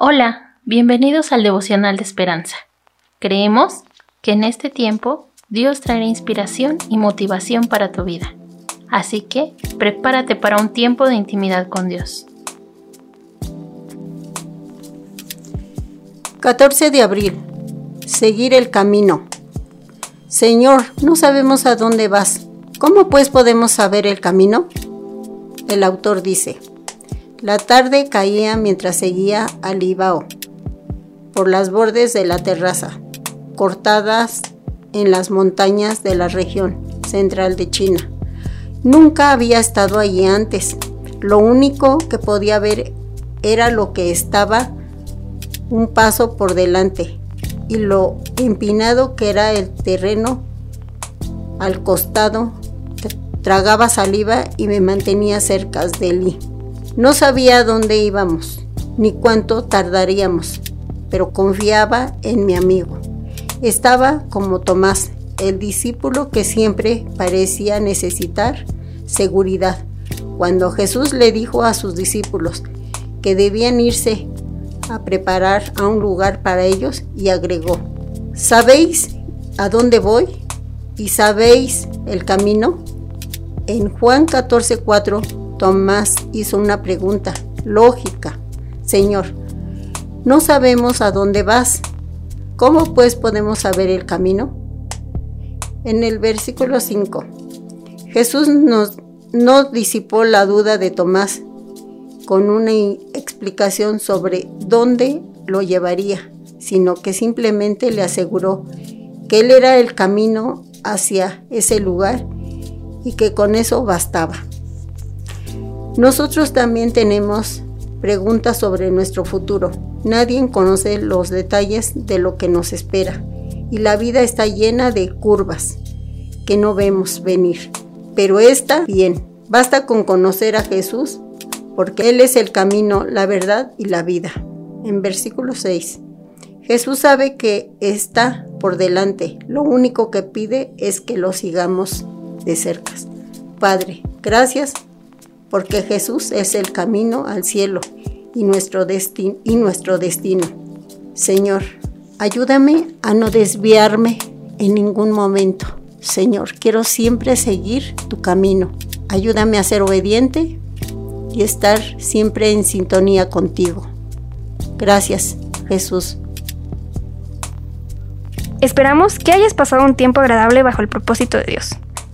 Hola, bienvenidos al devocional de esperanza. Creemos que en este tiempo Dios traerá inspiración y motivación para tu vida. Así que prepárate para un tiempo de intimidad con Dios. 14 de abril. Seguir el camino. Señor, no sabemos a dónde vas. ¿Cómo pues podemos saber el camino? El autor dice, la tarde caía mientras seguía al Ibao por las bordes de la terraza, cortadas en las montañas de la región central de China. Nunca había estado allí antes. Lo único que podía ver era lo que estaba un paso por delante y lo empinado que era el terreno al costado. Tragaba saliva y me mantenía cerca de él. No sabía dónde íbamos ni cuánto tardaríamos, pero confiaba en mi amigo. Estaba como Tomás, el discípulo que siempre parecía necesitar seguridad. Cuando Jesús le dijo a sus discípulos que debían irse a preparar a un lugar para ellos y agregó, ¿sabéis a dónde voy? ¿Y sabéis el camino? En Juan 14:4, Tomás hizo una pregunta lógica. Señor, no sabemos a dónde vas. ¿Cómo pues podemos saber el camino? En el versículo 5, Jesús nos, no disipó la duda de Tomás con una explicación sobre dónde lo llevaría, sino que simplemente le aseguró que él era el camino hacia ese lugar y que con eso bastaba. Nosotros también tenemos preguntas sobre nuestro futuro. Nadie conoce los detalles de lo que nos espera y la vida está llena de curvas que no vemos venir. Pero está bien, basta con conocer a Jesús porque Él es el camino, la verdad y la vida. En versículo 6. Jesús sabe que está por delante. Lo único que pide es que lo sigamos de cerca. Padre, gracias porque Jesús es el camino al cielo y nuestro, y nuestro destino. Señor, ayúdame a no desviarme en ningún momento. Señor, quiero siempre seguir tu camino. Ayúdame a ser obediente y estar siempre en sintonía contigo. Gracias, Jesús. Esperamos que hayas pasado un tiempo agradable bajo el propósito de Dios.